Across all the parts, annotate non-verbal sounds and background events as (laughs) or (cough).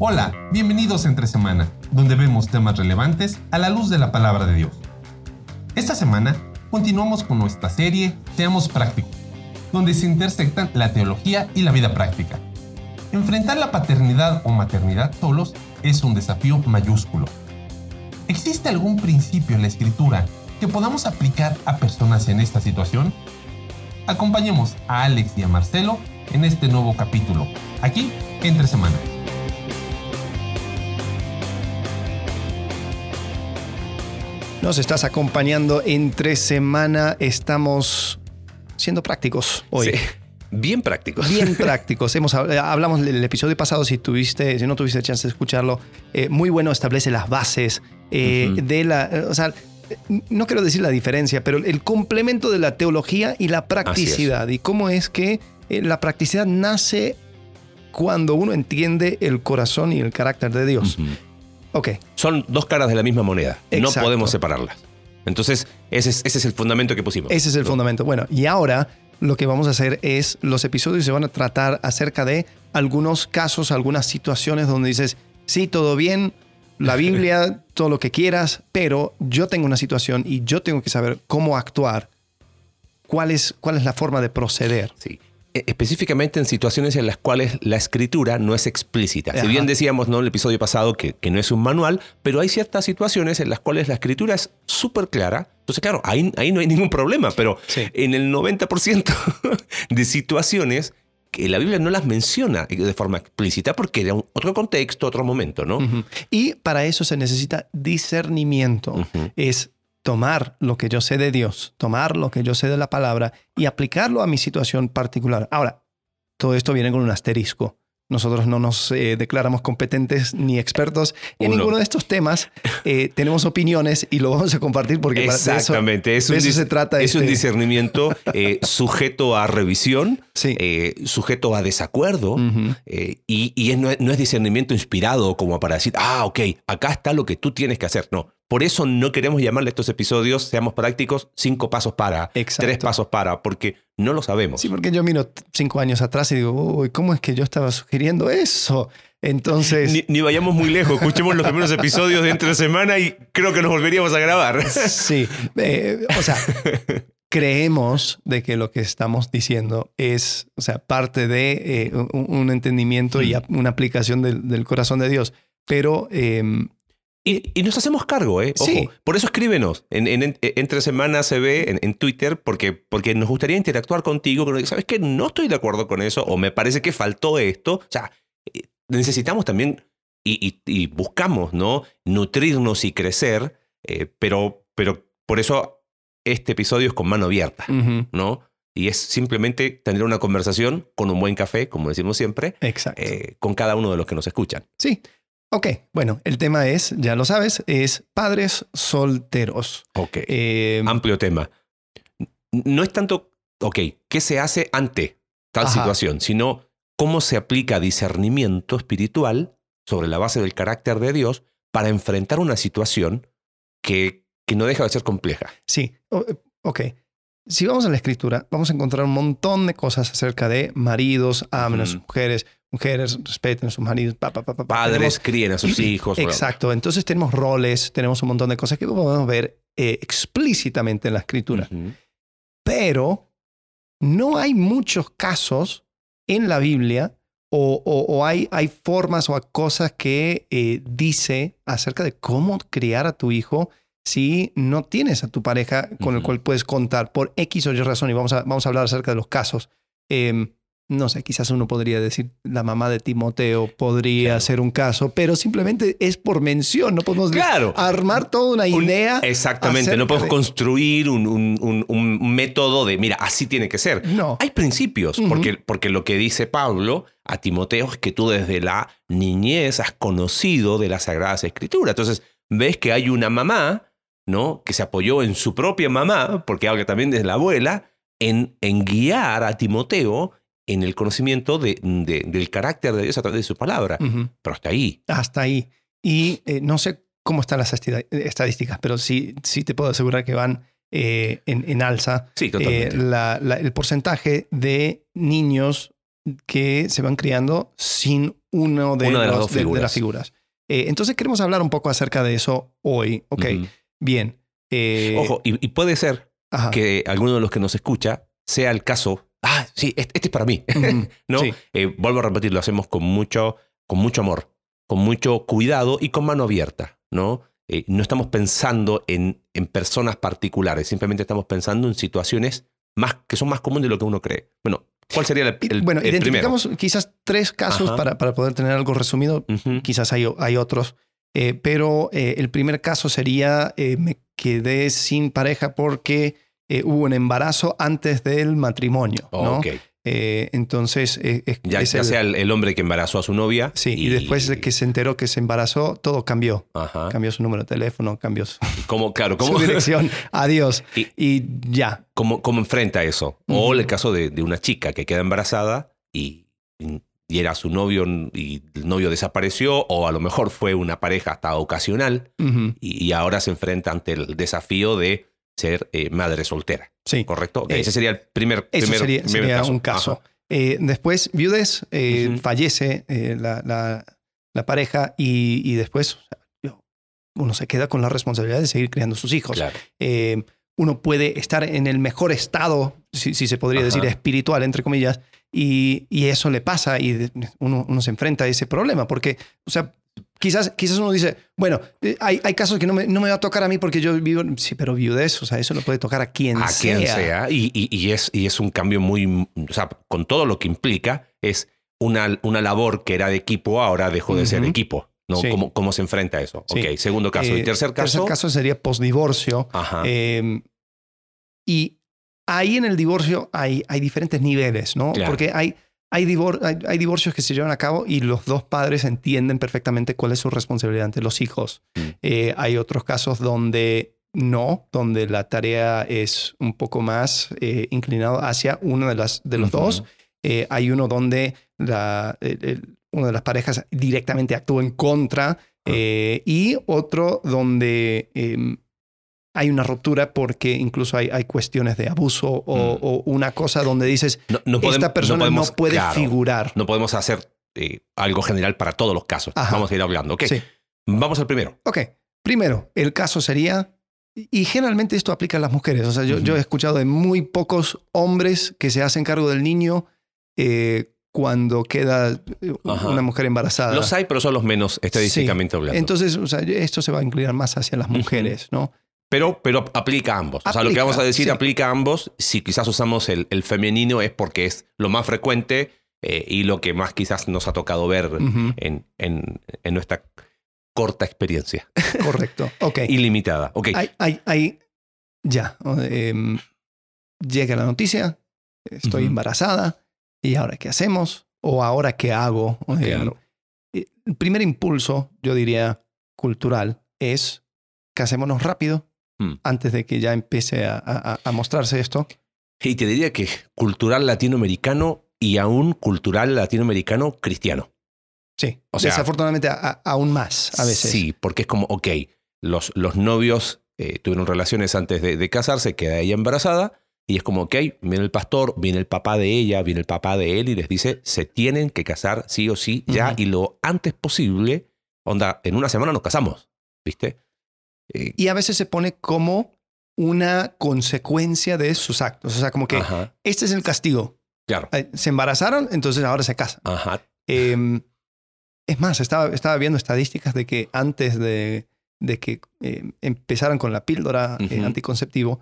Hola, bienvenidos a Entre Semana, donde vemos temas relevantes a la luz de la palabra de Dios. Esta semana continuamos con nuestra serie Seamos Prácticos, donde se intersectan la teología y la vida práctica. Enfrentar la paternidad o maternidad solos es un desafío mayúsculo. ¿Existe algún principio en la escritura que podamos aplicar a personas en esta situación? Acompañemos a Alex y a Marcelo en este nuevo capítulo, aquí entre semanas. Nos estás acompañando entre semana. Estamos siendo prácticos hoy. Sí, bien prácticos. Bien (laughs) prácticos. Hemos, hablamos del episodio pasado, si tuviste, si no tuviste chance de escucharlo, eh, muy bueno, establece las bases eh, de la. O sea, no quiero decir la diferencia, pero el complemento de la teología y la practicidad. Y cómo es que eh, la practicidad nace cuando uno entiende el corazón y el carácter de Dios. Ok. Son dos caras de la misma moneda. No podemos separarlas. Entonces, ese es, ese es el fundamento que pusimos. Ese es el fundamento. Bueno, y ahora lo que vamos a hacer es, los episodios se van a tratar acerca de algunos casos, algunas situaciones donde dices, sí, todo bien, la (laughs) Biblia, todo lo que quieras, pero yo tengo una situación y yo tengo que saber cómo actuar. ¿Cuál es, cuál es la forma de proceder? Sí. E, específicamente en situaciones en las cuales la escritura no es explícita. Si bien decíamos ¿no? en el episodio pasado que, que, no es un manual, pero hay ciertas situaciones en las cuales la escritura es súper clara. Entonces, claro, ahí, ahí no hay ningún problema, pero en el 90% (laughs) de situaciones que la Biblia no las menciona de forma explícita porque era otro contexto, otro momento, ¿no? Y para eso se necesita discernimiento. Es tomar lo que yo sé de Dios, tomar lo que yo sé de la palabra y aplicarlo a mi situación particular. Ahora, todo esto viene con un asterisco. Nosotros no nos eh, declaramos competentes ni expertos en ninguno de estos temas. Eh, tenemos opiniones y lo vamos a compartir porque Exactamente. eso, eso se trata. Es un este discernimiento (laughs) eh, sujeto a revisión, sí. sujeto a desacuerdo y, y no, es, no, es, discernimiento inspirado como para decir, ah, ok, acá está lo que tú tienes que hacer. No, por eso no queremos llamarle a estos episodios, seamos prácticos, cinco pasos para, tres pasos para, porque no lo sabemos. Sí, porque yo miro cinco años atrás y digo, uy, ¿cómo es que yo estaba sugiriendo eso? Entonces. Ni, vayamos muy lejos, escuchemos los primeros episodios de entre semana y creo que nos volveríamos a grabar. Sí, eh, o sea, (laughs) creemos de que lo que estamos diciendo es, o sea, parte de eh, un, entendimiento y mm. una aplicación del, corazón de Dios. Pero em, y, nos hacemos cargo, ¿eh? sí. Por eso escríbenos en, Entre Semanas se ve en, Twitter, porque, porque nos gustaría interactuar contigo. ¿Sabes qué? No estoy de acuerdo con eso, o me parece que faltó esto. O sea, eh, necesitamos también y, buscamos, ¿no? Nutrirnos y crecer, eh, pero, pero por eso este episodio es con mano abierta, ¿no? Y es simplemente tener una conversación con un buen café, como decimos siempre, eh, con cada uno de los que nos escuchan. Sí. Ok, bueno, el tema es, ya lo sabes, es padres solteros. Ok. Eh, Amplio tema. No es tanto, ok, ¿qué se hace ante tal situación? Sino cómo se aplica discernimiento espiritual sobre la base del carácter de Dios para enfrentar una situación que, que no deja de ser compleja. Sí, ok. Si vamos a la escritura, vamos a encontrar un montón de cosas acerca de maridos, amen a sus mujeres, mujeres respeten a sus maridos, padres críen a sus (clears throat) hijos. Exacto, entonces tenemos roles, tenemos un montón de cosas que podemos ver eh, explícitamente en la escritura. Pero no hay muchos casos en la Biblia o, hay, hay, formas o cosas que eh, dice acerca de cómo criar a tu hijo si no tienes a tu pareja con el cual puedes contar por X o Y razón, y vamos a, vamos a hablar acerca de los casos. Em, no sé, quizás uno podría decir la mamá de Timoteo podría ser un caso, pero simplemente es por mención, no podemos armar toda una idea. exactamente, no podemos construir un, un, método de, mira, así tiene que ser. No. Hay principios, porque, porque lo que dice Pablo a Timoteo es que tú desde la niñez has conocido de las Sagradas Escrituras. Entonces, ves que hay una mamá ¿no? que se apoyó en su propia mamá, porque habla también desde la abuela, en, en guiar a Timoteo en el conocimiento de, del carácter de Dios a través de su palabra. Pero hasta ahí. Hasta ahí. Y eh, no sé cómo están las estadísticas, pero sí, sí te puedo asegurar que van eh, en, en, alza. Sí, totalmente. Eh, el porcentaje de niños que se van criando sin uno de, Una de las los- dos de- de figuras. las figuras. Eh, entonces queremos hablar un poco acerca de eso hoy. Ok, bien. Eh, Ojo, y, y puede ser ajá. que alguno de los que nos escucha sea el caso. Ah, sí, este, este es para mí. (laughs) ¿no? sí. Eh, vuelvo a repetir, lo hacemos con mucho, con mucho amor, con mucho cuidado y con mano abierta, ¿no? Eh, no estamos pensando en, en personas particulares, simplemente estamos pensando en situaciones más, que son más comunes de lo que uno cree. Bueno, ¿cuál sería el, el- bueno, el identificamos quizás tres casos para, para poder tener algo resumido. Quizás hay, hay otros. Eh, pero el primer caso sería, me quedé sin pareja porque eh, hubo un embarazo antes del matrimonio. ¿no? Eh, entonces, eh, es, Ya, es ya el- sea el, el hombre que embarazó a su novia. Sí, y, después de que se enteró que se embarazó, todo cambió. Ajá. Cambió su número de teléfono, cambió su, (laughs) ¿Cómo, claro, su ¿cómo, dirección. Adiós. Y- Y ya. cómo, cómo enfrenta eso? O el caso de, de una chica que queda embarazada y, y era su novio y el novio desapareció, o a lo mejor fue una pareja hasta ocasional y, y ahora se enfrenta ante el desafío de ser eh, madre soltera. Sí. ¿Correcto? Eh, ese sería el primer, primer- sería, primer sería un caso. Eh, después, viudez, eh, Ujú. fallece la, la- la pareja y, y después uno se queda con la responsabilidad de seguir criando sus hijos. Claro. Uno puede estar en el mejor estado, si, si se podría Ajá. decir espiritual, entre comillas, y, y eso le pasa y uno se enfrenta a ese problema, porque, o sea, quizás, quizás uno dice, bueno, eh, hay, hay casos que no me, no me va a tocar a mí porque yo vivo, sí, pero viudez, o sea, eso lo puede tocar a quien a sea. quien sea. Y, y- y es, y es un cambio muy, o sea, con todo lo que implica, es una, una labor que era de equipo, ahora dejó de ser equipo. ¿no? Sí. ¿Cómo, ¿Cómo se enfrenta a eso? Sí. Ok, segundo caso. Eh, y tercer caso. Tercer caso sería posdivorcio. Ajá. Eh, y ahí en el divorcio hay, hay diferentes niveles, ¿no? Claro. Porque hay, hay, divor- hay, hay divorcios que se llevan a cabo y los dos padres entienden perfectamente cuál es su responsabilidad ante los hijos. Mm. Eh, hay otros casos donde no, donde la tarea es un poco más eh, inclinado hacia uno de, las, de los dos. Eh, hay uno donde la, el- el- una de las parejas directamente actúa en contra eh, y otro donde eh, hay una ruptura porque incluso hay, hay cuestiones de abuso o, Mm. o una cosa donde dices, No, no podem- esta persona no, podemos- puede claro, figurar. No podemos hacer eh, algo general para todos los casos. Ajá. Vamos a ir hablando. Ok. Sí. Vamos al primero. Ok, primero, el caso sería, y generalmente esto aplica a las mujeres, o sea, yo, he escuchado de muy pocos hombres que se hacen cargo del niño eh, cuando queda eh, Ajá. una mujer embarazada. Los hay, pero son los menos estadísticamente hablando. Entonces, o sea, esto se va a inclinar más hacia las mujeres, ¿no? Pero, pero aplica a ambos. o sea, lo que vamos a decir sí. aplica a ambos. Si quizás usamos el, el femenino es porque es lo más frecuente eh, y lo que más quizás nos ha tocado ver en, en- en nuestra corta experiencia. (laughs) Correcto. Ok. Ilimitada. Ok. Hay- ya. em, llega la noticia, estoy embarazada, ¿y ahora qué hacemos? ¿O ahora qué hago? Em, Claro. eh, el primer impulso, yo diría, cultural, es casémonos rápido Mm. antes de que ya empiece a, a- a mostrarse esto. Y te diría que cultural latinoamericano y aún cultural latinoamericano cristiano. Sí. O sea- Desafortunadamente, a- aún más a veces. Sí, porque es como, ok, los, los novios eh, tuvieron relaciones antes de, de casarse, queda ella embarazada, y es como, ok, viene el pastor, viene el papá de ella, viene el papá de él, y les dice, se tienen que casar sí o sí, ya, y lo antes posible, onda, en una semana nos casamos, ¿viste? Eh, Y a veces se pone como una consecuencia de sus actos. O sea, como que Ajá, este es el castigo. claro. Eh, Se embarazaron, entonces ahora se casan. Ajá, Eh, es más, estaba, estaba viendo estadísticas de que antes de, de que eh, empezaran con la píldora eh, Ujú. anticonceptivo,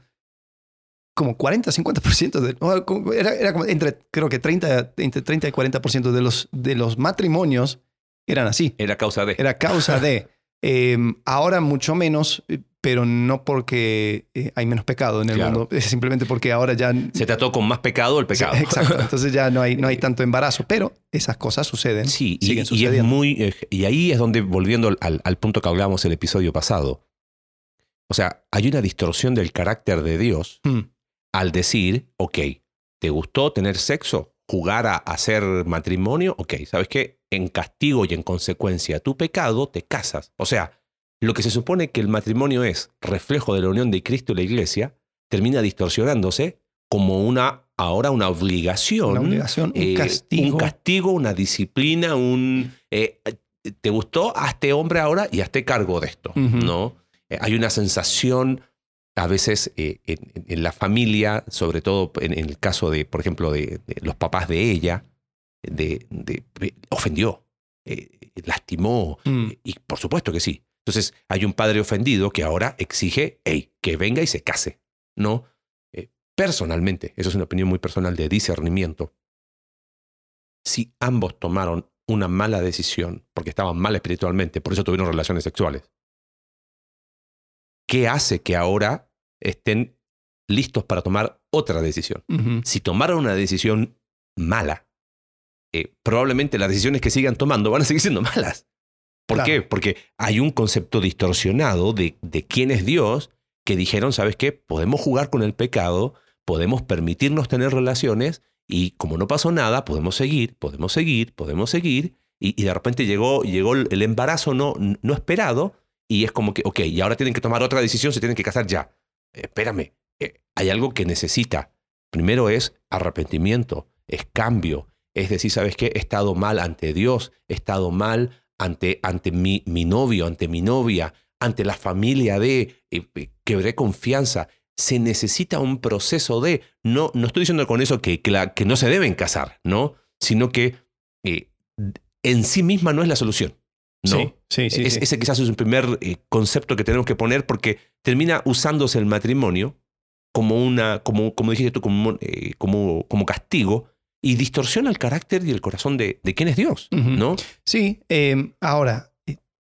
como 40, 50% de, era, era como entre, creo que 30, entre 30 y 40% de los, de los matrimonios eran así. era causa de... Era causa de. (laughs) eh, ahora mucho menos, eh, pero no porque eh, hay menos pecado en el Claro. mundo, (laughs) es simplemente porque ahora ya... Se trató con más pecado el pecado. Exacto, entonces ya no hay, no hay (laughs) tanto embarazo, pero esas cosas suceden. Sí, y, siguen y es sucediendo. muy. eh, Y ahí es donde, volviendo al, al punto que hablábamos el episodio pasado. O sea, hay una distorsión del carácter de Dios Hmm, al decir, ok, ¿te gustó tener sexo? ¿Jugar a hacer matrimonio? Ok, ¿sabes qué? En castigo y en consecuencia a tu pecado, te casas. O sea, lo que se supone que el matrimonio es reflejo de la unión de Cristo y la iglesia, termina distorsionándose como una ahora una obligación. Una obligación, un eh, castigo. Un castigo, una disciplina, un... eh, ¿Te gustó? Hazte hombre ahora y hazte cargo de esto. ¿no? Eh, hay una sensación a veces en, en la familia, sobre todo en, en el caso de, por ejemplo, de, de los papás de ella, de, ofendió, eh, lastimó, Mm. y por supuesto que sí. Entonces hay un padre ofendido que ahora exige, hey, que venga y se case, ¿no? Eh, personalmente, eso es una opinión muy personal de discernimiento. Si ambos tomaron una mala decisión porque estaban mal espiritualmente, por eso tuvieron relaciones sexuales, ¿qué hace que ahora estén listos para tomar otra decisión? Si tomaron una decisión mala, eh, probablemente las decisiones que sigan tomando van a seguir siendo malas. ¿Por Claro. qué? Porque hay un concepto distorsionado de, de quién es Dios que dijeron, ¿sabes qué? Podemos jugar con el pecado, podemos permitirnos tener relaciones y como no pasó nada, podemos seguir, podemos seguir, podemos seguir. Y, y de repente llegó, llegó el embarazo no, no esperado y es como que, ok, y ahora tienen que tomar otra decisión, se tienen que casar ya. Eh, espérame, eh, hay algo que necesita. Primero es arrepentimiento, es cambio, es decir, ¿sabes qué? He estado mal ante Dios, he estado mal ante, ante mi, mi novio, ante mi novia, ante la familia de, eh, eh, quebré confianza. Se necesita un proceso de, no, no estoy diciendo con eso que, que, la- que no se deben casar, ¿no? Sino que eh, en sí misma no es la solución. ¿no? Sí, sí, sí, Es-. Ese quizás es un primer concepto que tenemos que poner porque termina usándose el matrimonio como una, como, como dijiste tú, como, como, como castigo y distorsiona el carácter y el corazón de, de quién es Dios. ¿no? Sí, eh, ahora,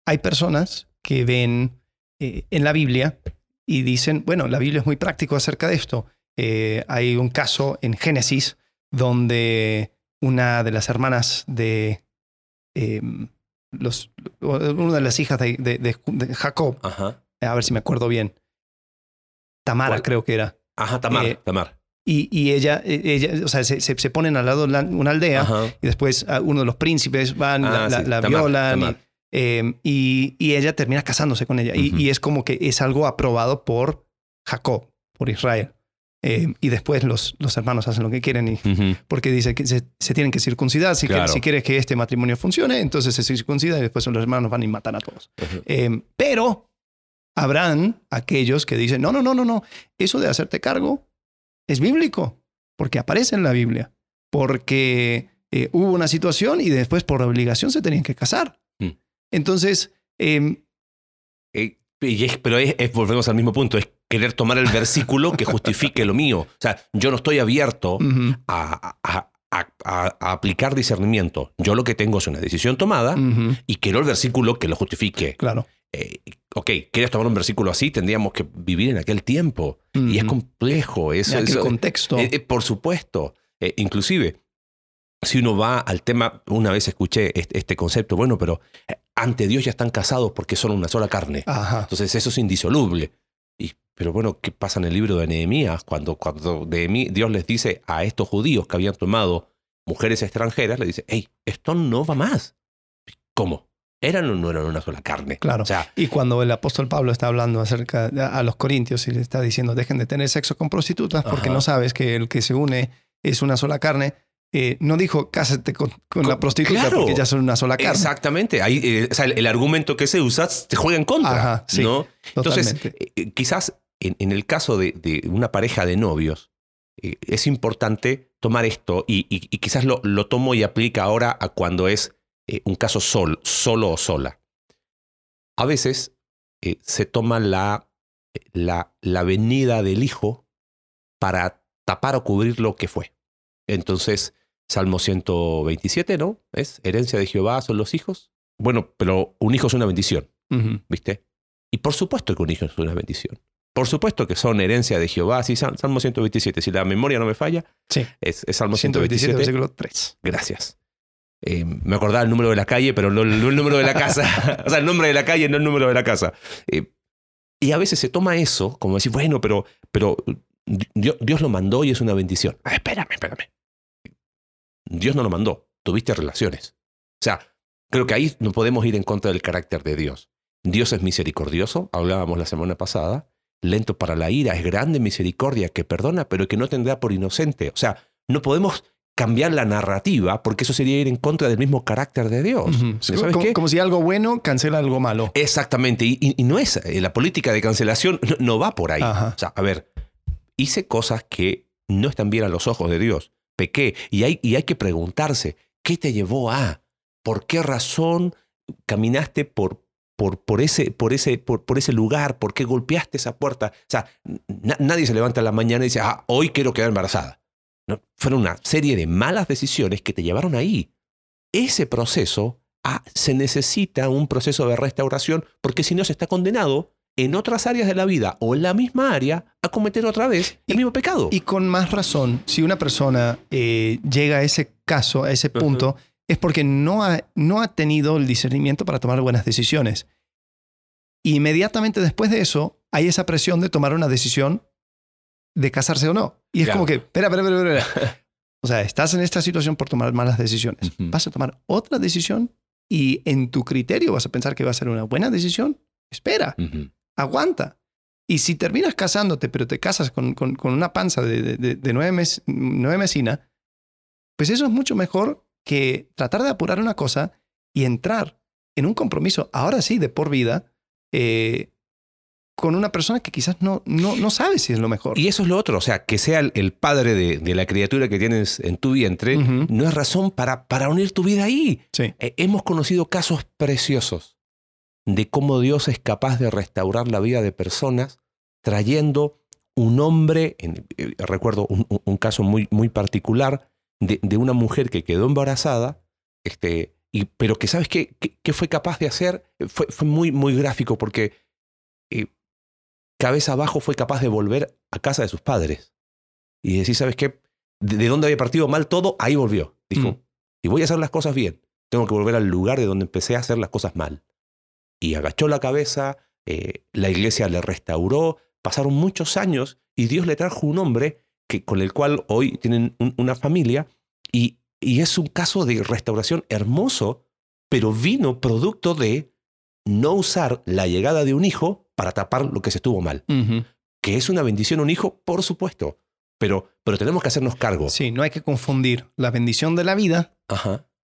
hay personas que ven eh, en la Biblia y dicen, bueno, la Biblia es muy práctico acerca de esto. Eh, hay un caso en Génesis donde una de las hermanas de eh, los, una de las hijas de, de- de- de Jacob, Ajá. a ver si me acuerdo bien, Tamara ¿Cuál? creo que era, Ajá, Tamar, Eh, Tamar. Y, y ella, eh, ella, o sea, se, se- se ponen al lado de una aldea Ajá. y después ah, uno de los príncipes van, Ah, la, la- sí, la Tamar, violan y- eh, y, y ella termina casándose con ella. Y- Ujú. y, es como que es algo aprobado por Jacob, por Israel. Eh, y después los, los hermanos hacen lo que quieren y, porque dice que se, se tienen que circuncidar. Si, que- Claro. si quieres que este matrimonio funcione, entonces se circuncida y después los hermanos van y matan a todos. Eh, pero habrán aquellos que dicen, no, no, no, no, no, eso de hacerte cargo es bíblico, porque aparece en la Biblia, porque eh, hubo una situación y después por obligación se tenían que casar. Mm. Entonces, em, Eh, y es- pero es, es- volvemos al mismo punto, es querer tomar el versículo que justifique lo mío. O sea, yo no estoy abierto a, a- a- a- a aplicar discernimiento. Yo lo que tengo es una decisión tomada y quiero el versículo que lo justifique. claro. Eh, ok, ¿quieres tomar un versículo así? Tendríamos que vivir en aquel tiempo. Y es complejo. Eso, aquel eso- contexto. eh, eh, por supuesto. Eh, inclusive, si uno va al tema, una vez escuché este, este concepto, bueno, pero eh, ante Dios ya están casados porque son una sola carne. Ajá. Entonces eso es indisoluble. Y, pero bueno, ¿qué pasa en el libro de Nehemías? Cuando, cuando Nehemí- Dios les dice a estos judíos que habían tomado mujeres extranjeras, le dice, hey, esto no va más. ¿Cómo? ¿Eran o no eran una sola carne? Claro. O sea, Y cuando el apóstol Pablo está hablando acerca de- a los corintios y le está diciendo dejen de tener sexo con prostitutas porque Ajá. no sabes que el que se une es una sola carne, eh, no dijo cásate con, con Co- la prostituta claro. porque ya son una sola carne. exactamente. Ahí, eh, o sea, el, el argumento que se usa te juega en contra. Ajá, sí, ¿no? Entonces, eh, quizás en, en el caso de, de una pareja de novios, es importante tomar esto y, y- y quizás lo, lo tomo y aplica ahora a cuando es eh, un caso sol, solo o sola. A veces eh, se toma la, la, la venida del hijo para tapar o cubrir lo que fue. Entonces, Salmo 127, ¿no? Es herencia de Jehová son los hijos. Bueno, pero un hijo es una bendición. ¿viste? Y por supuesto que un hijo es una bendición. Por supuesto que son herencia de Jehová. Sí, Sal- Salmo 127. Si la memoria no me falla, Sí. es, es Salmo 127, 127. versículo 3. Gracias. Eh, me acordaba el número de la calle, pero no, no el número de la (laughs) casa. o sea, el nombre de la calle, no el número de la casa. Eh, y a veces se toma eso como decir, bueno, pero, pero Dios, Dios lo mandó y es una bendición. Ah, espérame, espérame. Dios no lo mandó. Tuviste relaciones. O sea, creo que ahí no podemos ir en contra del carácter de Dios. Dios es misericordioso, hablábamos la semana pasada. lento para la ira, es grande misericordia, que perdona, pero que no tendrá por inocente. O sea, no podemos cambiar la narrativa porque eso sería ir en contra del mismo carácter de Dios. ¿Sabes como, como, si algo bueno cancela algo malo. Exactamente, y, no es, eh, la política de cancelación no, va por ahí. O sea, a ver, hice cosas que no están bien a los ojos de Dios, pequé, y hay, y hay que preguntarse, ¿qué te llevó a? ¿Por qué razón caminaste por, por, por, ese, por, ese, por, por, ese lugar? ¿Por qué golpeaste esa puerta? O sea, nadie se levanta en la mañana y dice, ah, hoy quiero quedar embarazada. No, fueron una serie de malas decisiones que te llevaron ahí. Ese proceso ah, se necesita un proceso de restauración porque si no se está condenado en otras áreas de la vida o en la misma área a cometer otra vez el mismo pecado. Y con más razón, si una persona eh, llega a ese caso, a ese punto, es porque no ha, no ha tenido el discernimiento para tomar buenas decisiones. Inmediatamente después de eso, hay esa presión de tomar una decisión de casarse o no. Y es como que, espera, espera, espera, espera. (laughs) O sea, estás en esta situación por tomar malas decisiones. Vas a tomar otra decisión y en tu criterio vas a pensar que va a ser una buena decisión. Espera, aguanta. Y si terminas casándote, pero te casas con, con, una panza de, de, nueve, mes, nueve mesina, pues eso es mucho mejor que tratar de apurar una cosa y entrar en un compromiso, ahora sí, de por vida, eh, con una persona que quizás no, no, no sabe si es lo mejor. Y eso es lo otro, o sea, que sea el, padre de, la criatura que tienes en tu vientre, no es razón para, para unir tu vida ahí. Sí. Eh, hemos conocido casos preciosos de cómo Dios es capaz de restaurar la vida de personas trayendo un hombre, eh, recuerdo un, caso muy, muy particular de, de, una mujer que quedó embarazada, este, y, pero que sabes qué, qué, fue capaz de hacer, fue, fue muy, muy gráfico porque cabeza abajo fue capaz de volver a casa de sus padres. Y decir, ¿sabes qué? De, dónde había partido mal todo, ahí volvió. Dijo, mm. y voy a hacer las cosas bien. Tengo que volver al lugar de donde empecé a hacer las cosas mal. Y agachó la cabeza, eh, la iglesia le restauró, pasaron muchos años y Dios le trajo un hombre que, con el cual hoy tienen una familia y, y es un caso de restauración hermoso, pero vino producto de no usar la llegada de un hijo para tapar lo que se estuvo mal. Que es una bendición un hijo, por supuesto, pero, pero tenemos que hacernos cargo. Sí, no hay que confundir la bendición de la vida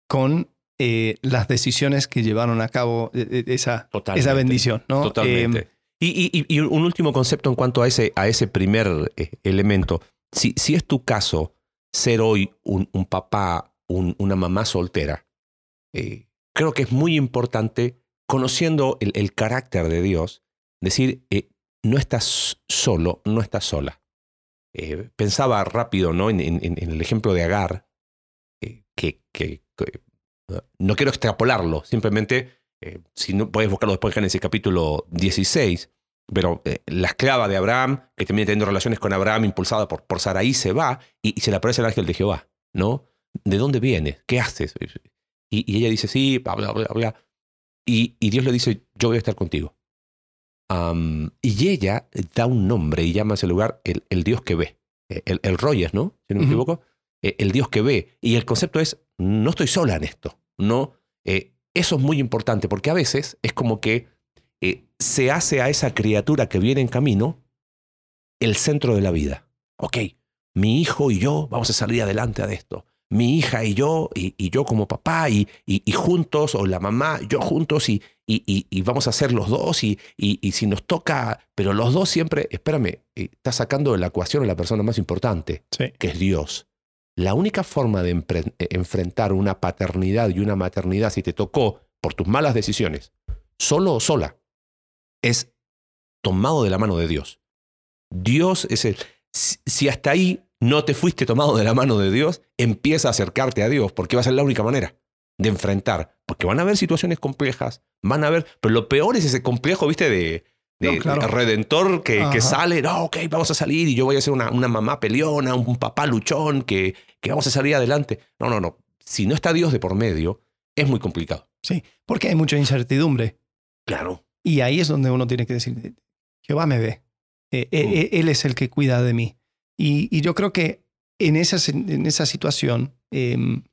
con eh, las decisiones que llevaron a cabo eh, eh, esa, esa bendición. ¿no? Totalmente. y, un último concepto en cuanto a ese, a ese primer elemento. Si, si es tu caso ser hoy un, papá, una mamá soltera, creo que es muy importante, conociendo el, el carácter de Dios, decir, eh, no estás solo, no estás sola. Eh, pensaba rápido ¿no? En, el ejemplo de Agar, eh, que, no quiero extrapolarlo, simplemente, si no puedes buscarlo después en Génesis capítulo 16, pero la esclava de Abraham, que termina teniendo relaciones con Abraham impulsada por, por Saraí, se va y, se le aparece el ángel de Jehová, ¿no? ¿De dónde vienes? ¿Qué haces? Y, ella dice, sí, bla, bla, bla, bla. Y, y Dios le dice, yo voy a estar contigo y ella da un nombre y llama a ese lugar el, Dios que ve. E, el, el Royes, ¿no? Si no me equivoco. E, el Dios que ve. Y el concepto es, no estoy sola en esto. No, eh, eso es muy importante porque a veces es como que eh, se hace a esa criatura que viene en camino el centro de la vida. Ok, mi hijo y yo vamos a salir adelante de esto mi hija y yo, y, yo como papá, y, y, juntos, o la mamá, yo juntos, y, vamos a hacer los dos, y, si nos toca, pero los dos siempre, espérame, eh, está sacando de la ecuación a la persona más importante, que es Dios. La única forma de eh, enfrentar una paternidad y una maternidad, si te tocó por tus malas decisiones, solo o sola, es tomado de la mano de Dios. Dios es el... Si hasta ahí no te fuiste tomado de la mano de Dios, empieza a acercarte a Dios, porque va a ser la única manera de enfrentar. Porque van a haber situaciones complejas, van a haber, pero lo peor es ese complejo, viste, de, redentor que, sale, no, ok, vamos a salir y yo voy a ser una, una mamá peleona, un papá luchón, que, que vamos a salir adelante. No, no, no. Si no está Dios de por medio, es muy complicado. Sí, porque hay mucha incertidumbre. Claro. Y ahí es donde uno tiene que decir, Jehová me ve. Eh, eh, mm. eh, él es el que cuida de mí. Y, yo creo que en esa, en esa situación, em,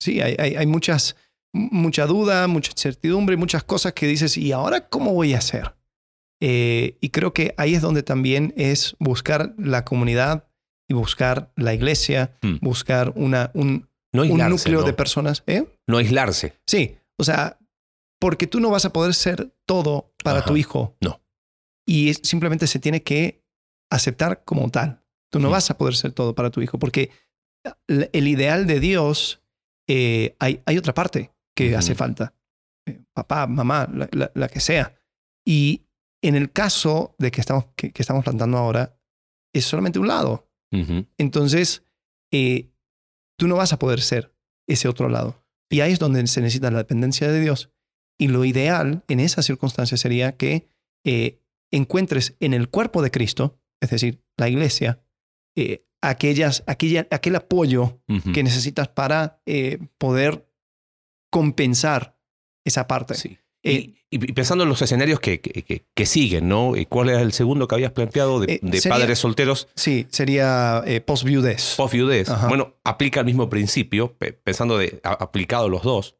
sí, hay, hay, muchas, mucha duda, mucha incertidumbre, muchas cosas que dices, ¿y ahora cómo voy a hacer? Eh, y creo que ahí es donde también es buscar la comunidad y buscar la iglesia, Hmm. buscar una, un, No un núcleo ¿no? de personas. ¿eh? No aislarse. Sí, o sea, porque tú no vas a poder ser todo para Ajá. tu hijo. No. Y es- simplemente se tiene que aceptar como tal. Tú no vas a poder ser todo para tu hijo, porque el ideal de Dios, eh, hay, hay otra parte que hace falta. Eh, Papá, mamá, la, la- la que sea. Y en el caso de que estamos, que, que estamos plantando ahora, es solamente un lado. Entonces, eh, tú no vas a poder ser ese otro lado. Y ahí es donde se necesita la dependencia de Dios. Y lo ideal en esas circunstancias sería que encuentres en el cuerpo de Cristo, es decir, la iglesia, eh, aquellas, aquella, aquel apoyo que necesitas para eh, poder compensar esa parte. Sí. Eh, y, y pensando en los escenarios que, que- que- que siguen, ¿no? ¿Y ¿Cuál era el segundo que habías planteado de, de sería- padres solteros sí, sería post-viudez. post-viudez? Bueno, aplica el mismo principio, pe- pensando de a- aplicado los dos.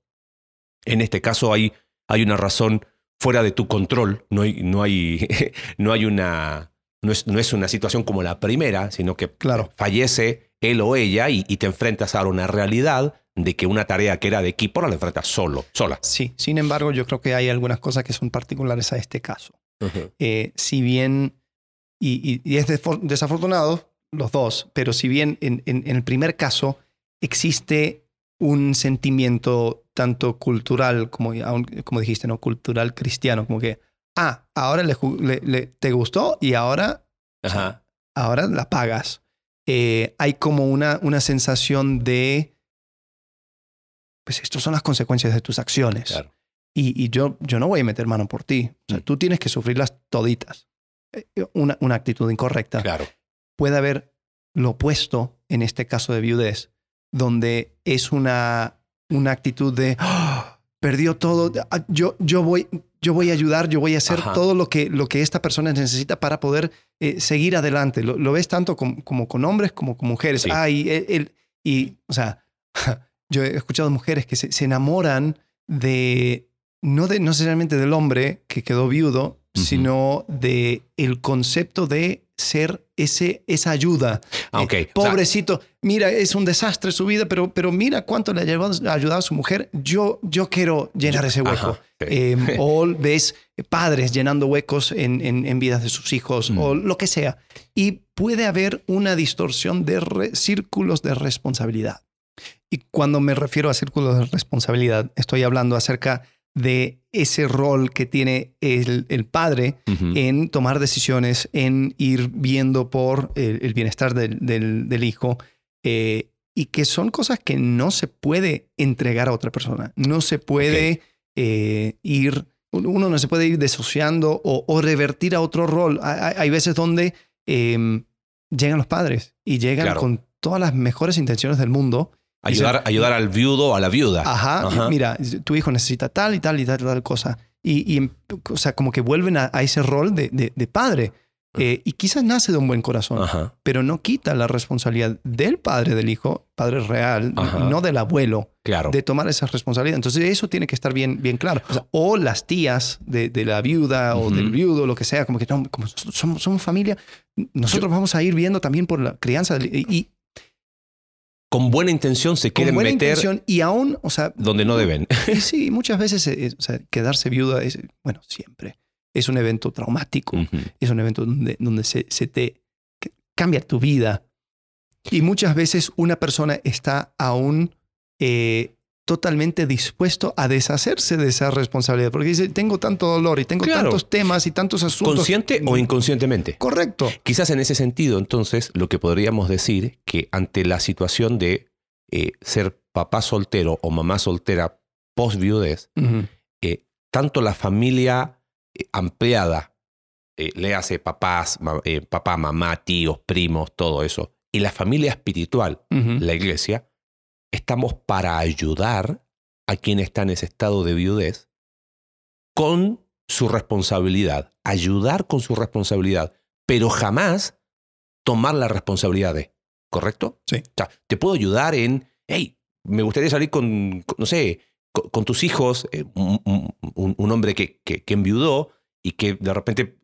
En este caso hay, hay una razón fuera de tu control, no hay, no hay, (laughs) no hay una, no es, no es una situación como la primera, sino que Claro. fallece él o ella y, y te enfrentas a una realidad de que una tarea que era de equipo ahora la enfrentas solo, sola. Sí, sin embargo, yo creo que hay algunas cosas que son particulares a este caso. eh, si bien, y, y- y es desafortunado los dos, pero si bien en, en- en el primer caso existe un sentimiento tanto cultural como, como dijiste, ¿no? Cultural cristiano, como que, ah, ahora le, le- le- te gustó y ahora, Ajá. ahora la pagas. Eh, hay como una, una sensación de, pues estas son las consecuencias de tus acciones. Claro. Y, y yo, yo no voy a meter mano por ti. O sea, Mm. tú tienes que sufrirlas toditas. Eh, Una, una actitud incorrecta. Claro. Puede haber lo opuesto en este caso de viudez, donde es una, una actitud de "Ah, perdió todo. Ah, Yo, yo, voy, yo voy a ayudar, yo voy a hacer Ajá. todo lo que, lo que esta persona necesita para poder eh, seguir adelante. Lo, lo ves tanto com- como con hombres como con mujeres. Sí. Ah, y, él- él- y, o sea, (laughs) yo he escuchado mujeres que se, se enamoran de no, de, no necesariamente del hombre que quedó viudo, Sino de el concepto de ser ese, esa ayuda. Ah, Eh, ok. O sea, pobrecito, mira, es un desastre su vida, pero, pero mira cuánto le ha ayudado a su mujer. Yo, yo quiero llenar ese hueco. Ajá, sí. Eh, (laughs) o ves padres llenando huecos en, en- en vidas de sus hijos Mm. o lo que sea. Y puede haber una distorsión de re- círculos de responsabilidad. Y cuando me refiero a círculos de responsabilidad, estoy hablando acerca de ese rol que tiene el, el padre en tomar decisiones, en ir viendo por el, el bienestar del, del- del hijo, eh, y que son cosas que no se puede entregar a otra persona. No se puede eh, ir, uno no se puede ir desociando o, o revertir a otro rol. Hay, hay- hay veces donde eh, llegan los padres y llegan Claro. con todas las mejores intenciones del mundo. Ayudar, ayudar al viudo o a la viuda. Ajá, Ajá. mira, tu hijo necesita tal y tal y tal y tal cosa. Y, y, em, o sea, como que vuelven a, a ese rol de, de- de padre. Eh, y quizás nace de un buen corazón, Ajá. pero no quita la responsabilidad del padre del hijo, padre real, Ajá. no del abuelo, Claro. de tomar esa responsabilidad. Entonces eso tiene que estar bien, bien claro. O, sea, o las tías de, de la viuda o Ujú. del viudo, lo que sea, como que no, como somos, somos familia, nosotros vamos a ir viendo también por la crianza. del- y Con buena intención se con quieren buena meter intención y aún, o sea, donde no deben. Y sí, muchas veces eh, o sea, quedarse viuda es, bueno, siempre. Es un evento traumático, es un evento donde, donde se, se te cambia tu vida. Y muchas veces una persona está aún eh, totalmente dispuesto a deshacerse de esa responsabilidad, porque dice, tengo tanto dolor y tengo Claro. tantos temas y tantos asuntos. ¿Consciente o inconscientemente? Correcto. Quizás en ese sentido, entonces, lo que podríamos decir que ante la situación de eh, ser papá soltero o mamá soltera post viudez, Ujú. tanto la familia eh, ampliada, eh, le hace papás, ma- eh, papá, mamá, tíos, primos, todo eso, y la familia espiritual, la iglesia, estamos para ayudar a quien está en ese estado de viudez con su responsabilidad, ayudar con su responsabilidad, pero jamás tomar la responsabilidad de, ¿correcto? Sí. O sea, te puedo ayudar en, hey, me gustaría salir con, no sé, con, con tus hijos, eh, un, un- un hombre que, que, que enviudó, y que de repente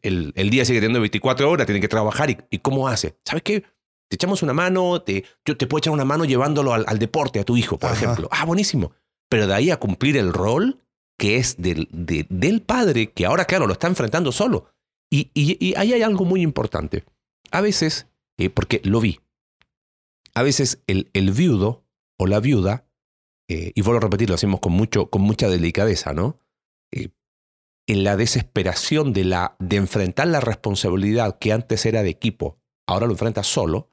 el, el día sigue teniendo 24 horas, tiene que trabajar y, y ¿cómo hace? ¿Sabes qué? Te echamos una mano, te, yo te puedo echar una mano llevándolo al, al deporte, a tu hijo, por Ajá. ejemplo. Ah, buenísimo. Pero de ahí a cumplir el rol que es del, de- del padre, que ahora, claro, lo está enfrentando solo. Y, y- y ahí hay algo muy importante. A veces, eh, porque lo vi, a veces el, el viudo o la viuda, eh, y vuelvo a repetir, lo hacemos con, mucho, con mucha delicadeza, ¿no? Eh, en la desesperación de, la, de enfrentar la responsabilidad que antes era de equipo, ahora lo enfrenta solo,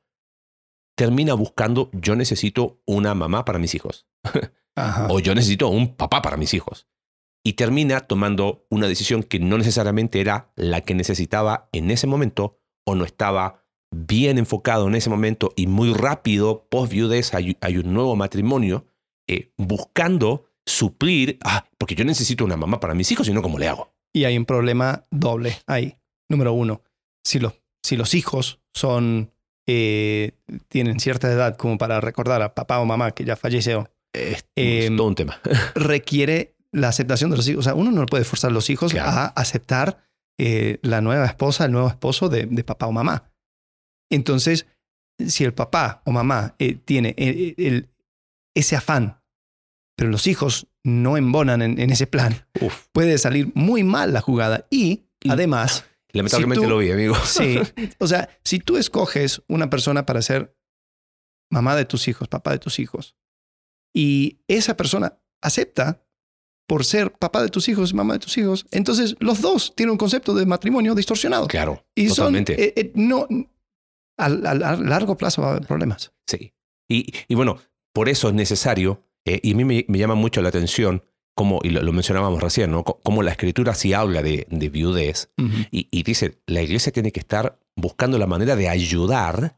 termina buscando, yo necesito una mamá para mis hijos (laughs) Ajá. o yo necesito un papá para mis hijos. Y termina tomando una decisión que no necesariamente era la que necesitaba en ese momento o no estaba bien enfocado en ese momento y muy rápido, post viudez, hay, hay un nuevo matrimonio eh, buscando suplir, ah, porque yo necesito una mamá para mis hijos y no cómo le hago. Y hay un problema doble ahí. Número uno, si los, si los hijos son, eh, tienen cierta edad como para recordar a papá o mamá que ya falleció, Es Eh, todo un tema. requiere la aceptación de los hijos. O sea, uno no puede forzar a los hijos Claro. a aceptar eh, la nueva esposa, el nuevo esposo de, de papá o mamá. Entonces, si el papá o mamá eh, tiene el- el- ese afán, pero los hijos no embonan en, en ese plan, Uf, puede salir muy mal la jugada. Y Y- además, lamentablemente Si tú- lo vi, amigo. (laughs) sí, o sea, si tú escoges una persona para ser mamá de tus hijos, papá de tus hijos, y esa persona acepta por ser papá de tus hijos, mamá de tus hijos, entonces los dos tienen un concepto de matrimonio distorsionado. Claro, y son, totalmente. eh, eh, no, a, a- a largo plazo va a haber problemas. Sí. Y, y bueno, por eso es necesario, eh, y a mí me, me llama mucho la atención, como, y lo, lo mencionábamos recién, ¿no? Co- Como la escritura sí habla de, de viudez y, y dice, la iglesia tiene que estar buscando la manera de ayudar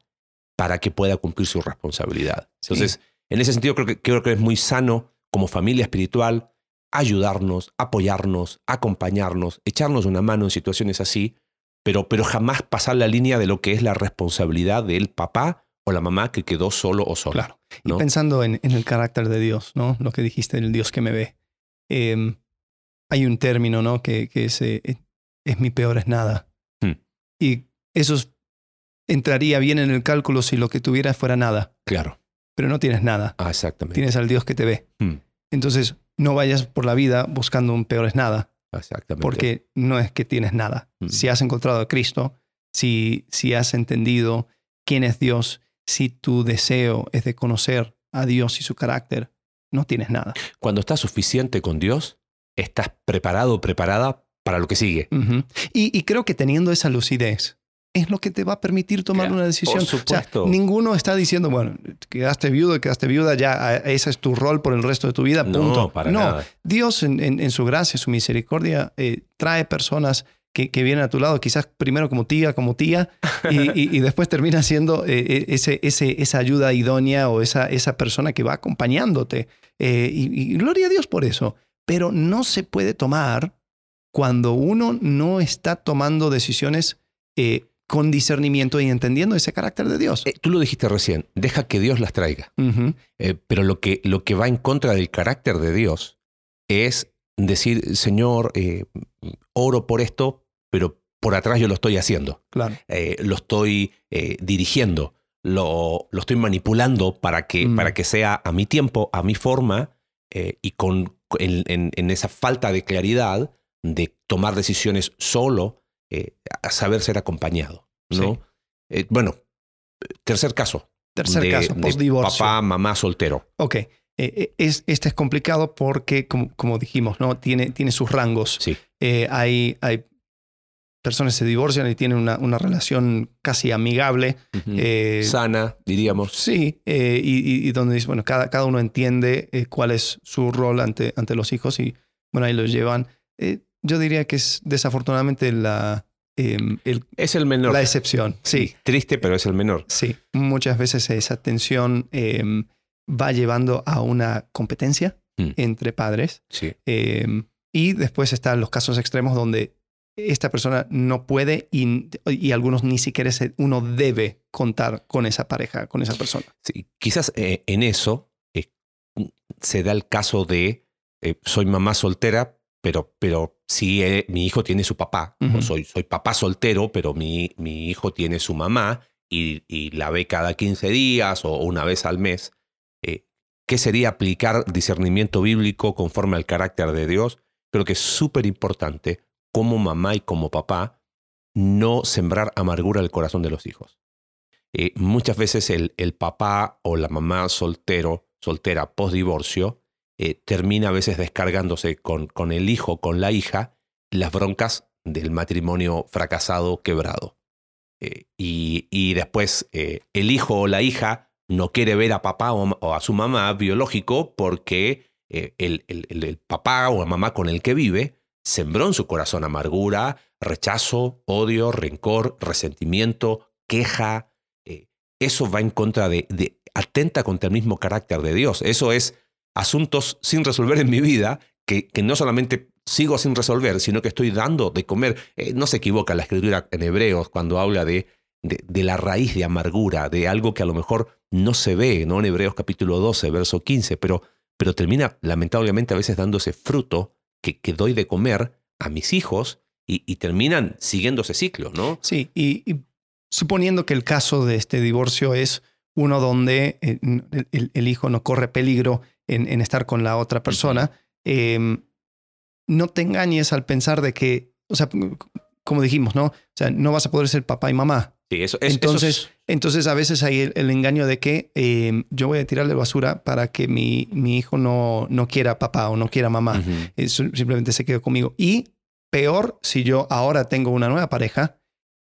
para que pueda cumplir su responsabilidad. Sí. Entonces, en ese sentido creo que, creo que es muy sano como familia espiritual ayudarnos, apoyarnos, acompañarnos, echarnos una mano en situaciones así, pero, pero jamás pasar la línea de lo que es la responsabilidad del papá o la mamá que quedó solo o sola. Claro. Y pensando en, en el carácter de Dios, ¿no? Lo que dijiste, el Dios que me ve. Eh, hay un término, ¿no? Que, que es, eh, es mi peor es nada. Hmm. Y eso es- entraría bien en el cálculo si lo que tuvieras fuera nada, Claro. pero no tienes nada. Ah, exactamente. Tienes al Dios que te ve. Hmm. Entonces, no vayas por la vida buscando un peor es nada, Exactamente. porque no es que tienes nada. Hmm. Si has encontrado a Cristo, si, si has entendido quién es Dios, si tu deseo es de conocer a Dios y su carácter, no tienes nada. Cuando estás suficiente con Dios, estás preparado o preparada para lo que sigue. Y, y creo que teniendo esa lucidez es lo que te va a permitir tomar Claro, una decisión. por O sea, supuesto. ninguno está diciendo, bueno, quedaste viudo, quedaste viuda, ya eh, ese es tu rol por el resto de tu vida, punto. No, para no, nada. Dios en, en- en su gracia, su misericordia, eh, trae personas que, que vienen a tu lado, quizás primero como tía, como tía, y, (laughs) y- y después termina siendo eh, eh, ese, ese, esa ayuda idónea o esa, esa persona que va acompañándote. Eh, y, y gloria a Dios por eso. Pero no se puede tomar cuando uno no está tomando decisiones eh, con discernimiento y entendiendo ese carácter de Dios. Tú lo dijiste recién, deja que Dios las traiga. Pero lo que, lo que va en contra del carácter de Dios es decir, Señor, oro por esto, pero por atrás yo lo estoy haciendo. Claro. Eh, lo estoy eh, dirigiendo, lo, lo estoy manipulando para que, Mm. para que sea a mi tiempo, a mi forma, eh, y con, en, en- en esa falta de claridad de tomar decisiones solo, a saber ser acompañado. ¿no? Sí. Bueno, tercer caso. Tercer de- caso, post-divorcio. Papá, mamá soltero. Ok. Eh, es, este es complicado porque, como, como dijimos, ¿no? tiene, tiene sus rangos. Sí. Eh, hay, hay personas se divorcian y tienen una, una relación casi amigable. Eh, Sana, diríamos. sí, eh, y, donde dice, bueno, cada, cada uno entiende eh, cuál es su rol ante, ante los hijos y, bueno, ahí los llevan. Yo diría que es desafortunadamente la, em, el- Es el menor. la excepción. Sí, Triste, pero es el menor. sí. Muchas veces esa tensión em, va llevando a una competencia Mm. entre padres. Sí. Eh, y después están los casos extremos donde esta persona no puede y, y algunos ni siquiera uno debe contar con esa pareja, con esa persona. Sí, quizás eh, en eso eh, se da el caso de eh, soy mamá soltera, pero, pero si eh, mi hijo tiene su papá, o soy, soy papá soltero, pero mi, mi hijo tiene su mamá y, y la ve cada 15 días o una vez al mes, ¿qué sería aplicar discernimiento bíblico conforme al carácter de Dios? Creo que es súper importante como mamá y como papá no sembrar amargura el corazón de los hijos. Eh, muchas veces el, el papá o la mamá soltero, soltera post divorcio, eh, termina a veces descargándose con, con el hijo, con la hija, las broncas del matrimonio fracasado, quebrado. Eh, y, y después el hijo o la hija no quiere ver a papá o, o a su mamá biológico porque el- el- el papá o la mamá con el que vive sembró en su corazón amargura, rechazo, odio, rencor, resentimiento, queja. Eh, eso va en contra de, atenta contra el mismo carácter de Dios. Eso es asuntos sin resolver en mi vida que, no solamente sigo sin resolver, sino que estoy dando de comer. Eh, no se equivoca la escritura en Hebreos cuando habla de, de, de la raíz de amargura, de algo que a lo mejor no se ve, ¿no? En Hebreos capítulo 12, verso 15, pero, pero termina lamentablemente a veces dándose fruto que, que doy de comer a mis hijos y, y terminan siguiendo ese ciclo, ¿no? Sí, y, y suponiendo que el caso de este divorcio es uno donde eh, el, el- el hijo no corre peligro en, en estar con la otra persona, eh, no te engañes al pensar de que, o sea, como dijimos, ¿no? O sea, no vas a poder ser papá y mamá. Sí, eso, es- eso Entonces, es- entonces a veces hay el, el engaño de que eh, yo voy a tirarle basura para que mi, mi hijo no, no quiera papá o no quiera mamá. Simplemente se quedó conmigo. Y peor si yo ahora tengo una nueva pareja,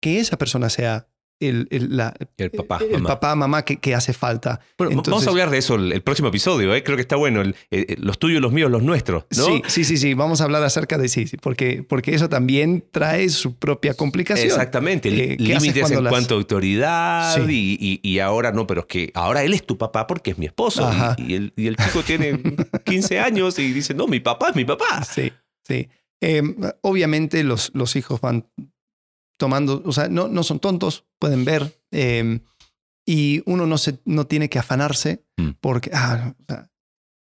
que esa persona sea el, el- la- el papá, el mamá. papá, mamá que, que hace falta. Bueno, vamos Entonces- a hablar de eso el, el próximo episodio, ¿eh? creo que está bueno. el- eh, los tuyos, los míos, los nuestros. ¿no? Sí, sí, sí, sí. Vamos a hablar acerca de sí, sí, porque, porque eso también trae su propia complicación. Exactamente, ¿Qué- qué haces límites en las- cuanto a autoridad Sí. y, y- y ahora no, pero es que ahora él es tu papá porque es mi esposo y, y el, y el chico tiene (laughs) 15 años y dice, no, mi papá es mi papá. Sí, sí. Eh, obviamente los, los hijos van tomando, o sea, no, no son tontos, pueden ver. eh, y uno no, se, no tiene que afanarse Mm. porque, ah,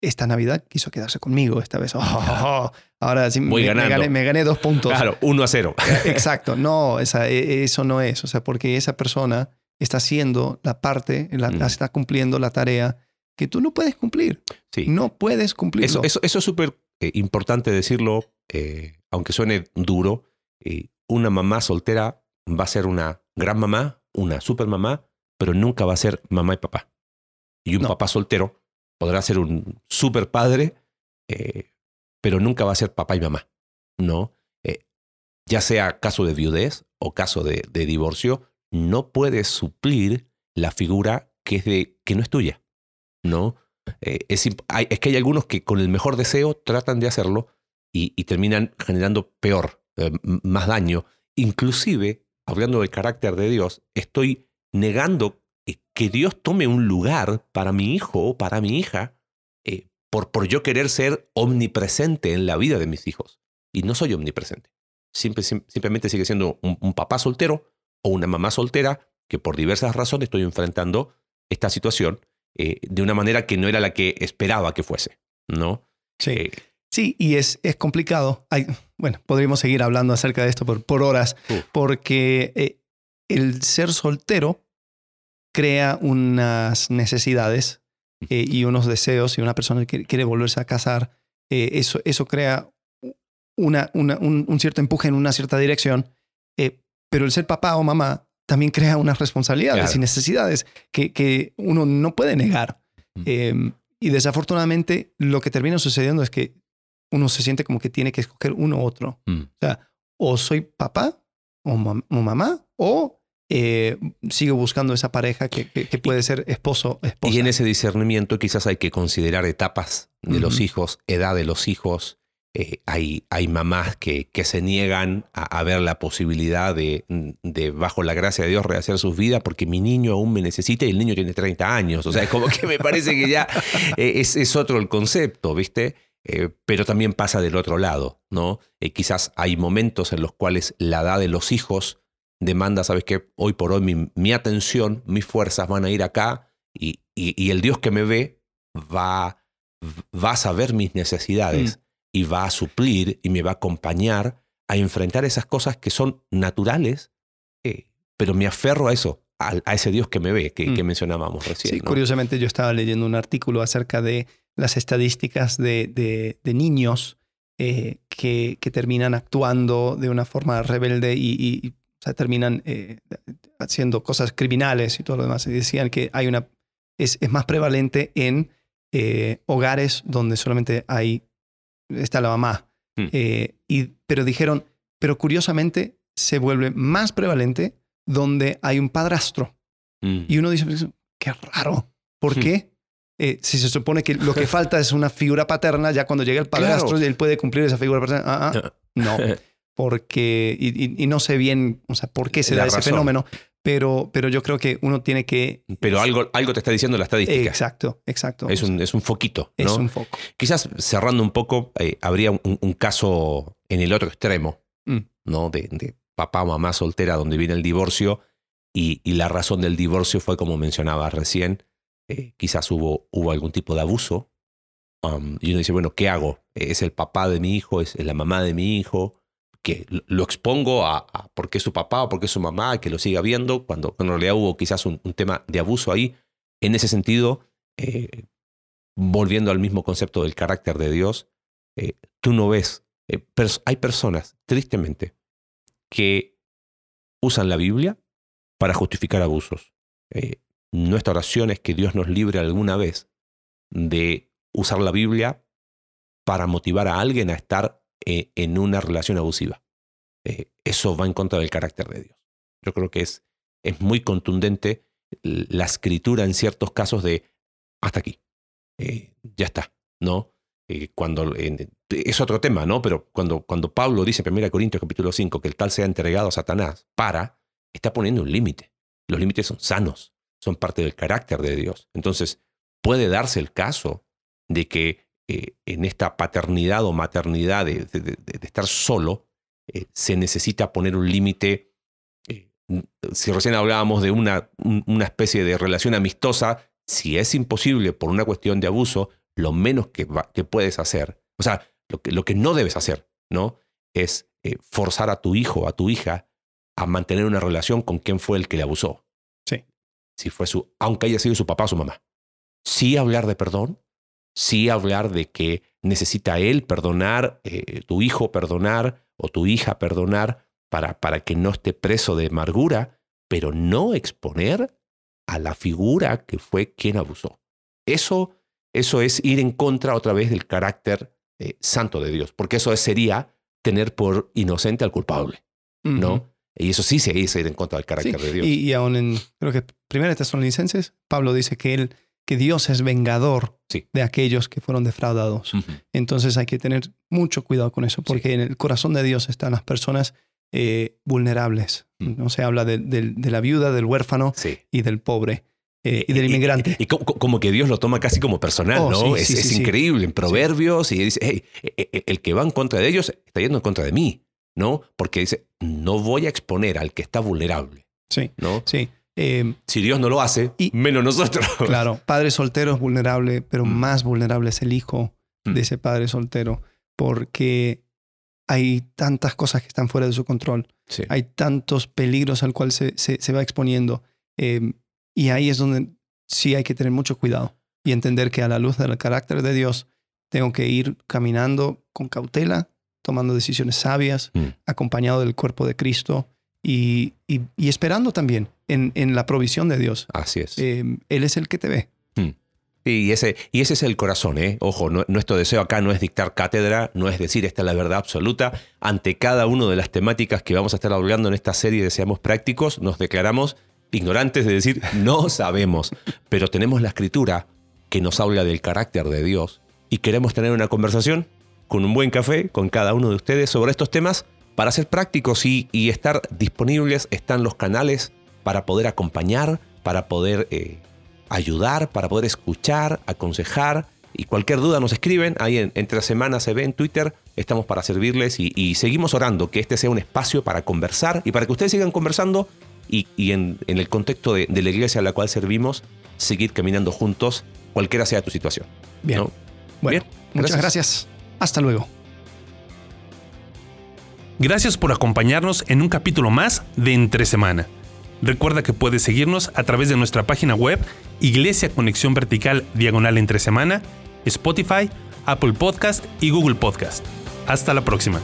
esta Navidad quiso quedarse conmigo esta vez. (laughs) Oh, ahora sí Voy me, gané, me gané dos puntos. Claro, 1 a 0. Exacto, no, esa, e- eso no es. O sea, porque esa persona está haciendo la parte, la, Mm. está cumpliendo la tarea que tú no puedes cumplir. Sí. No puedes. Eso, eso, eso es súper eh, importante decirlo, eh, aunque suene duro. eh, una mamá soltera va a ser una gran mamá, una super mamá, pero nunca va a ser mamá y papá. Y un No. papá soltero podrá ser un super padre, eh, pero nunca va a ser papá y mamá. ¿No? Eh, ya sea caso de viudez o caso de, de divorcio, no puedes suplir la figura que, es de, que no es tuya. ¿No? Eh, es, hay- es que hay algunos que con el mejor deseo tratan de hacerlo y, y terminan generando peor, eh, más daño. Inclusive, hablando del carácter de Dios, estoy negando que Dios tome un lugar para mi hijo o para mi hija eh, por, por yo querer ser omnipresente en la vida de mis hijos. Y no soy omnipresente. Simple- sim- simplemente sigue siendo un, un papá soltero o una mamá soltera que por diversas razones estoy enfrentando esta situación eh, de una manera que no era la que esperaba que fuese. ¿No? Sí. Eh, Sí, y es, es complicado. Hay, bueno, podríamos seguir hablando acerca de esto por, por horas, Uf. porque eh, el ser soltero crea unas necesidades eh, y unos deseos, y una persona que quiere volverse a casar, eh, eso, eso crea una, una- un, un cierto empuje en una cierta dirección, pero el ser papá o mamá también crea unas responsabilidades Claro. y necesidades que, que uno no puede negar. Mm. Eh, y desafortunadamente lo que termina sucediendo es que uno se siente como que tiene que escoger uno u otro. Mm. O sea, o soy papá o, mam- o mamá o eh, sigo buscando esa pareja que, que- que puede ser esposo, esposa. Y en ese discernimiento quizás hay que considerar etapas de los hijos, edad de los hijos. Eh, hay, hay mamás que, que se niegan a, a ver la posibilidad de, de, bajo la gracia de Dios, rehacer sus vidas porque mi niño aún me necesita y el niño tiene 30 años. O sea, es como que me parece que ya (laughs) eh, es, es otro el concepto, ¿viste? Eh, pero también pasa del otro lado, ¿no? Eh, quizás hay momentos en los cuales la edad de los hijos demanda, ¿sabes qué? Hoy por hoy mi, mi atención, mis fuerzas van a ir acá y, y- y el Dios que me ve va, va a saber mis necesidades. y va a suplir y me va a acompañar a enfrentar esas cosas que son naturales, eh, pero me aferro a eso, a, a, ese Dios que me ve, que, Mm. que mencionábamos recién. Sí, ¿no? curiosamente yo estaba leyendo un artículo acerca de las estadísticas de, de- de niños eh, que, que terminan actuando de una forma rebelde y, y- y, o sea, terminan eh, haciendo cosas criminales y todo lo demás. Y decían que hay una, es, es más prevalente en eh, hogares donde solamente hay, está la mamá. Mm. Eh, y, pero dijeron, pero curiosamente se vuelve más prevalente donde hay un padrastro. Mm. Y uno dice, qué raro. ¿Por Hmm. qué? Eh, si se supone que lo que (laughs) falta es una figura paterna, ya cuando llega el padrastro, Claro. él puede cumplir esa figura paterna. Ah, ah, (laughs) no, porque, y, y- no sé bien, o sea, por qué se La da ese razón. fenómeno, pero, pero yo creo que uno tiene que... Pero algo, algo te está diciendo la estadística. Exacto, exacto. Es un, es un foquito, Es ¿no? un foco. Quizás cerrando un poco, eh, habría un, un caso en el otro extremo, Mm. ¿no? De, de papá o mamá soltera donde viene el divorcio y, y la razón del divorcio fue como mencionaba recién, eh, quizás hubo, hubo algún tipo de abuso. um, y uno dice, bueno, ¿qué hago? ¿Es el papá de mi hijo? ¿Es la mamá de mi hijo? que lo- expongo a, a por qué es su papá o por qué es su mamá, que lo siga viendo, cuando, en realidad hubo quizás un, tema de abuso ahí. En ese sentido, eh, volviendo al mismo concepto del carácter de Dios, eh, tú no ves, eh, hay personas, tristemente, que usan la Biblia para justificar abusos. Nuestra oración es que Dios nos libre alguna vez de usar la Biblia para motivar a alguien a estar eh, en una relación abusiva. Eh, eso va en contra del carácter de Dios. Yo creo que es, es muy contundente la escritura en ciertos casos de hasta aquí. Eh, ya está, ¿no? Cuando, es otro tema, ¿no? Pero cuando, cuando Pablo dice en 1 Corintios capítulo 5 que el tal sea entregado a Satanás, para, está poniendo un límite. Los límites son sanos, son parte del carácter de Dios. Entonces, puede darse el caso de que eh, en esta paternidad o maternidad de, estar solo, eh, se necesita poner un límite. eh, si recién hablábamos de una, un- una especie de relación amistosa, si es imposible por una cuestión de abuso, lo menos que, va- que puedes hacer, o sea, lo que, lo que no debes hacer, ¿no? Es forzar a tu hijo, a tu hija, a mantener una relación con quien fue el que le abusó. Si fue su, aunque haya sido su papá o su mamá. Sí hablar de perdón, sí hablar de que necesita él perdonar, eh, tu hijo perdonar o tu hija perdonar para, para que no esté preso de amargura, pero no exponer a la figura que fue quien abusó. Eso, eso es ir en contra otra vez del carácter eh, santo de Dios, porque eso es- sería tener por inocente al culpable, ¿no? Y eso sí sería ir en contra del carácter Sí, de Dios. Y, y aún en, creo que primera Tesalonicenses, Pablo dice que, él, que Dios es vengador Sí. de aquellos que fueron defraudados. Entonces hay que tener mucho cuidado con eso, porque en el corazón de Dios están las personas eh, vulnerables. Mm. No se habla de, de la viuda, del huérfano Sí. y del pobre eh, y del inmigrante. Y, co- co- como que Dios lo toma casi como personal, Oh, ¿no? sí, es sí, es sí, increíble. En Proverbios, y dice, hey, e- e- el que va en contra de ellos está yendo en contra de mí, ¿no? Porque dice, no voy a exponer al que está vulnerable, Sí, ¿no? sí. Eh, Si Dios no lo hace, Y- menos nosotros. (laughs) claro, padre soltero es vulnerable, pero Mm. más vulnerable es el hijo Mm. de ese padre soltero, porque hay tantas cosas que están fuera de su control. Sí. hay tantos peligros al cual se, se, se va exponiendo. eh, y ahí es donde sí hay que tener mucho cuidado y entender que a la luz del carácter de Dios tengo que ir caminando con cautela, tomando decisiones sabias, Mm. acompañado del cuerpo de Cristo y, y- y esperando también en, en la provisión de Dios. Así es. Eh, él es el que te ve. Y ese, y ese es el corazón, ¿eh? Ojo, no- nuestro deseo acá no es dictar cátedra, no es decir esta es la verdad absoluta. Ante cada una de las temáticas que vamos a estar hablando en esta serie de Seamos Prácticos, nos declaramos ignorantes de decir no sabemos, pero tenemos la escritura que nos habla del carácter de Dios y queremos tener una conversación con un buen café con cada uno de ustedes sobre estos temas para ser prácticos y, y estar disponibles. Están los canales para poder acompañar, para poder eh, ayudar, para poder escuchar, aconsejar. Y cualquier duda nos escriben. Ahí en, entre semanas se ve en Twitter. Estamos para servirles y, y seguimos orando que este sea un espacio para conversar y para que ustedes sigan conversando y, y en, en el contexto de, de la iglesia a la cual servimos, seguir caminando juntos, cualquiera sea tu situación. Bien. ¿no? Bueno, Bien, muchas gracias. Hasta luego. Gracias por acompañarnos en un capítulo más de Entre Semana. Recuerda que puedes seguirnos a través de nuestra página web Iglesia Conexión Vertical Diagonal Entre Semana, Spotify, Apple Podcast y Google Podcast. Hasta la próxima.